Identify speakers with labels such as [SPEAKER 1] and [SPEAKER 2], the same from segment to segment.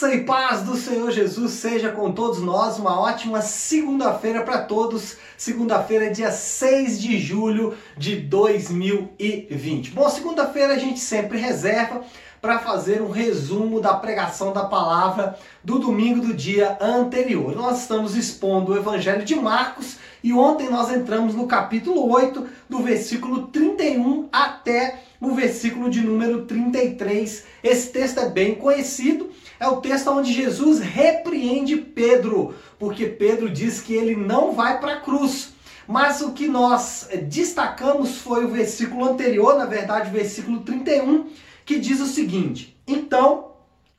[SPEAKER 1] Graça e paz do Senhor Jesus seja com todos nós. Uma ótima segunda-feira para todos. Segunda-feira, dia 6 de julho de 2020. Bom, segunda-feira a gente sempre reserva para fazer um resumo da pregação da palavra do domingo do dia anterior. Nós estamos expondo o Evangelho de Marcos e ontem nós entramos no capítulo 8, do versículo 31 até o versículo de número 33. Esse texto é bem conhecido, é o texto onde Jesus repreende Pedro, porque Pedro diz que ele não vai para a cruz. Mas o que nós destacamos foi o versículo anterior, na verdade, o versículo 31, que diz o seguinte: Então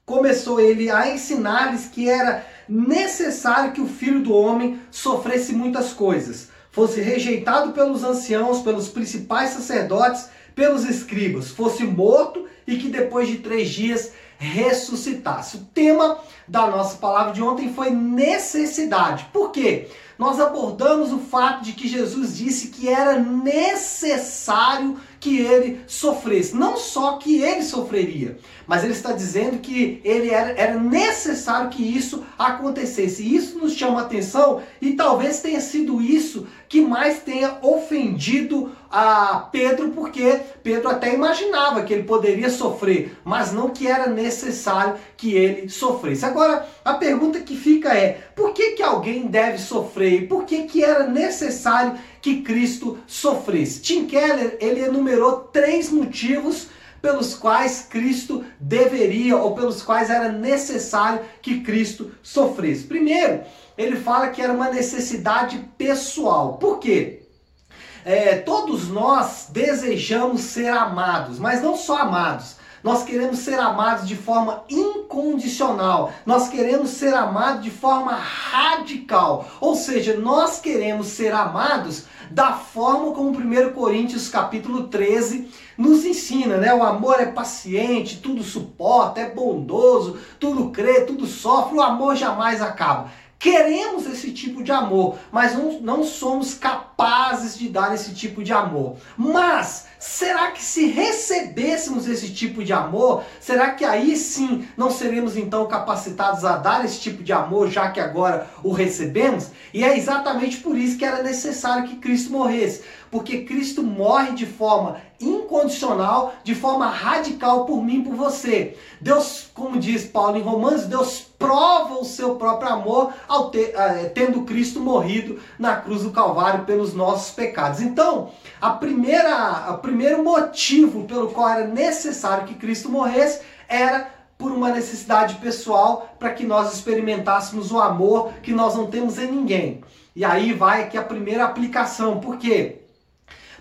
[SPEAKER 1] começou ele a ensinar-lhes que era necessário que o filho do homem sofresse muitas coisas, fosse rejeitado pelos anciãos, pelos principais sacerdotes, pelos escribas, fosse morto e que depois de três dias ressuscitasse. O tema da nossa palavra de ontem foi necessidade. Por quê? Nós abordamos o fato de que Jesus disse que era necessário que ele sofresse. Não só que ele sofreria, mas ele está dizendo que ele era, era necessário que isso acontecesse. E isso nos chama atenção e talvez tenha sido isso que mais tenha ofendido a Pedro, porque Pedro até imaginava que ele poderia sofrer, mas não que era necessário que ele sofresse. Agora, a pergunta que fica é: por que, que alguém deve sofrer? Por que, que era necessário que Cristo sofresse? Tim Keller ele enumerou três motivos pelos quais Cristo deveria ou pelos quais era necessário que Cristo sofresse. Primeiro, ele fala que era uma necessidade pessoal. Por quê? É, todos nós desejamos ser amados, mas não só amados. Nós queremos ser amados de forma incondicional. Nós queremos ser amados de forma radical. Ou seja, nós queremos ser amados da forma como 1 Coríntios capítulo 13 nos ensina, né? O amor é paciente, tudo suporta, é bondoso, tudo crê, tudo sofre, o amor jamais acaba. Queremos esse tipo de amor, mas não, não somos capazes de dar esse tipo de amor. Mas será que se recebêssemos esse tipo de amor, será que aí sim não seremos então capacitados a dar esse tipo de amor, já que agora o recebemos? E é exatamente por isso que era necessário que Cristo morresse, porque Cristo morre de forma incondicional, de forma radical por mim, por você. Deus, como diz Paulo em Romanos, Deus prova o seu próprio amor ao ter, uh, tendo Cristo morrido na cruz do Calvário pelos nossos pecados. Então, a primeira, o primeiro motivo pelo qual era necessário que Cristo morresse era por uma necessidade pessoal para que nós experimentássemos o amor que nós não temos em ninguém. E aí vai aqui a primeira aplicação. Por quê?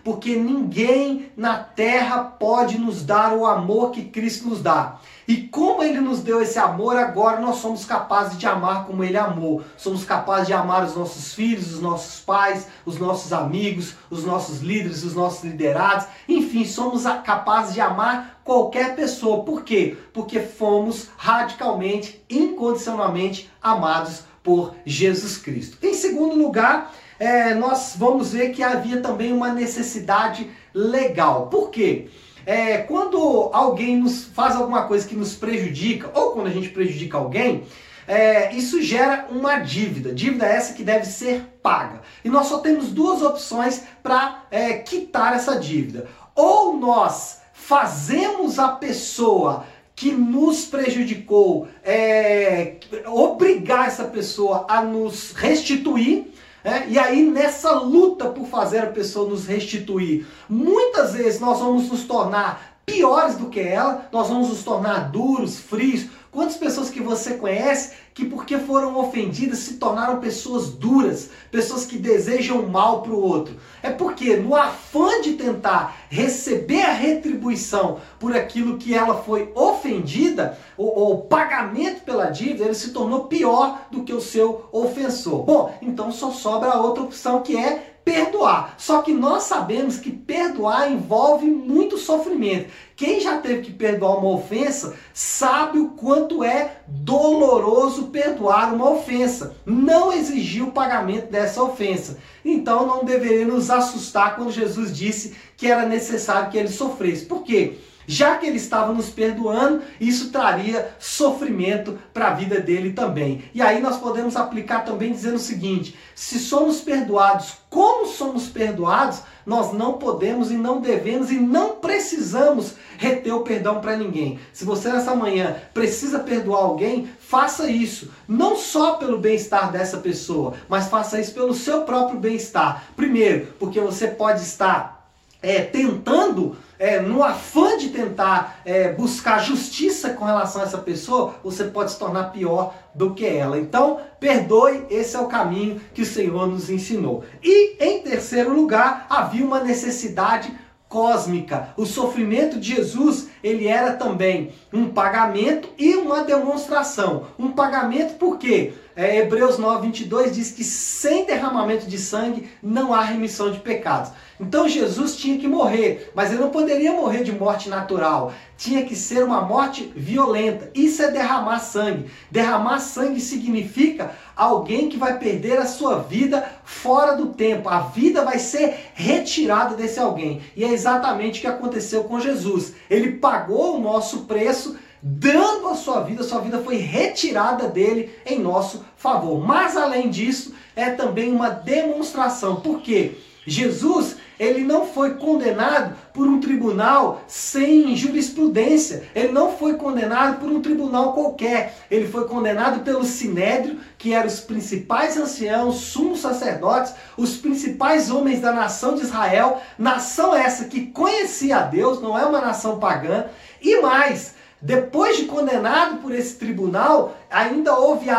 [SPEAKER 1] Porque ninguém na terra pode nos dar o amor que Cristo nos dá. E como ele nos deu esse amor, agora nós somos capazes de amar como ele amou. Somos capazes de amar os nossos filhos, os nossos pais, os nossos amigos, os nossos líderes, os nossos liderados. Enfim, somos capazes de amar qualquer pessoa. Por quê? Porque fomos radicalmente, incondicionalmente amados por Jesus Cristo. Em segundo lugar, é, nós vamos ver que havia também uma necessidade legal. Por quê? É, quando alguém nos faz alguma coisa que nos prejudica, ou quando a gente prejudica alguém, é, isso gera uma dívida. Dívida essa que deve ser paga. E nós só temos duas opções para é, quitar essa dívida. Ou nós fazemos a pessoa que nos prejudicou, é, obrigar essa pessoa a nos restituir, é, e aí, nessa luta por fazer a pessoa nos restituir, muitas vezes nós vamos nos tornar piores do que ela, nós vamos nos tornar duros, frios. Quantas pessoas que você conhece que, porque foram ofendidas, se tornaram pessoas duras, pessoas que desejam mal para o outro? É porque, no afã de tentar receber a retribuição por aquilo que ela foi ofendida, o, pagamento pela dívida, ele se tornou pior do que o seu ofensor. Bom, então só sobra a outra opção que é perdoar. Só que nós sabemos que perdoar envolve muito sofrimento. Quem já teve que perdoar uma ofensa sabe o quanto é doloroso perdoar uma ofensa. Não exigir o pagamento dessa ofensa. Então não deveria nos assustar quando Jesus disse que era necessário que ele sofresse. Por quê? Já que ele estava nos perdoando, isso traria sofrimento para a vida dele também. E aí nós podemos aplicar também dizendo o seguinte: se somos perdoados como somos perdoados, nós não podemos e não devemos e não precisamos reter o perdão para ninguém. Se você nessa manhã precisa perdoar alguém, faça isso. Não só pelo bem-estar dessa pessoa, mas faça isso pelo seu próprio bem-estar. Primeiro, porque você pode estar é, tentando, é, no afã de tentar é, buscar justiça com relação a essa pessoa, você pode se tornar pior do que ela. Então, perdoe, esse é o caminho que o Senhor nos ensinou. E, em terceiro lugar, havia uma necessidade cósmica. O sofrimento de Jesus, ele era também um pagamento e uma demonstração. Um pagamento por quê? É, Hebreus 9, 22 diz que sem derramamento de sangue não há remissão de pecados. Então Jesus tinha que morrer, mas ele não poderia morrer de morte natural. Tinha que ser uma morte violenta. Isso é derramar sangue. Derramar sangue significa alguém que vai perder a sua vida fora do tempo. A vida vai ser retirada desse alguém. E é exatamente o que aconteceu com Jesus. Ele pagou o nosso preço dando a sua vida, sua vida foi retirada dele em nosso favor. Mas além disso, é também uma demonstração. Por quê? Jesus, ele não foi condenado por um tribunal sem jurisprudência. Ele não foi condenado por um tribunal qualquer. Ele foi condenado pelo Sinédrio, que eram os principais anciãos, sumos sacerdotes, os principais homens da nação de Israel, nação essa que conhecia a Deus, não é uma nação pagã, e mais, depois de condenado por esse tribunal, ainda houve a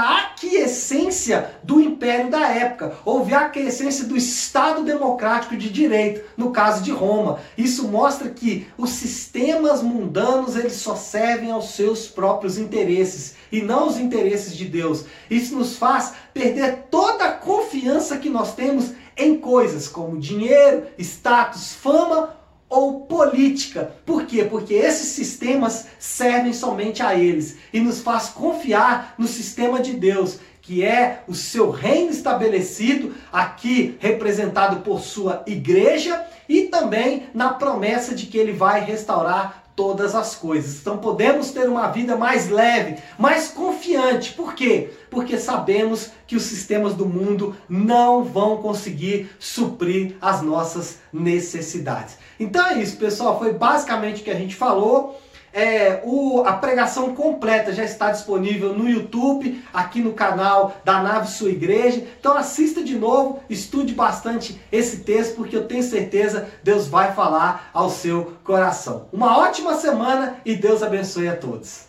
[SPEAKER 1] aquiescência do império da época, houve a aquiescência do Estado democrático de direito, no caso de Roma. Isso mostra que os sistemas mundanos eles só servem aos seus próprios interesses e não os interesses de Deus. Isso nos faz perder toda a confiança que nós temos em coisas como dinheiro, status, fama ou política. Por quê? Porque esses sistemas servem somente a eles e nos faz confiar no sistema de Deus, que é o seu reino estabelecido, aqui representado por sua igreja, e também na promessa de que ele vai restaurar todas as coisas. Então podemos ter uma vida mais leve, mais confiante. Por quê? Porque sabemos que os sistemas do mundo não vão conseguir suprir as nossas necessidades. Então é isso, pessoal. Foi basicamente o que a gente falou. É, o, a pregação completa já está disponível no YouTube, aqui no canal da Nave Sua Igreja. Então assista de novo, estude bastante esse texto, porque eu tenho certeza Deus vai falar ao seu coração. Uma ótima semana e Deus abençoe a todos.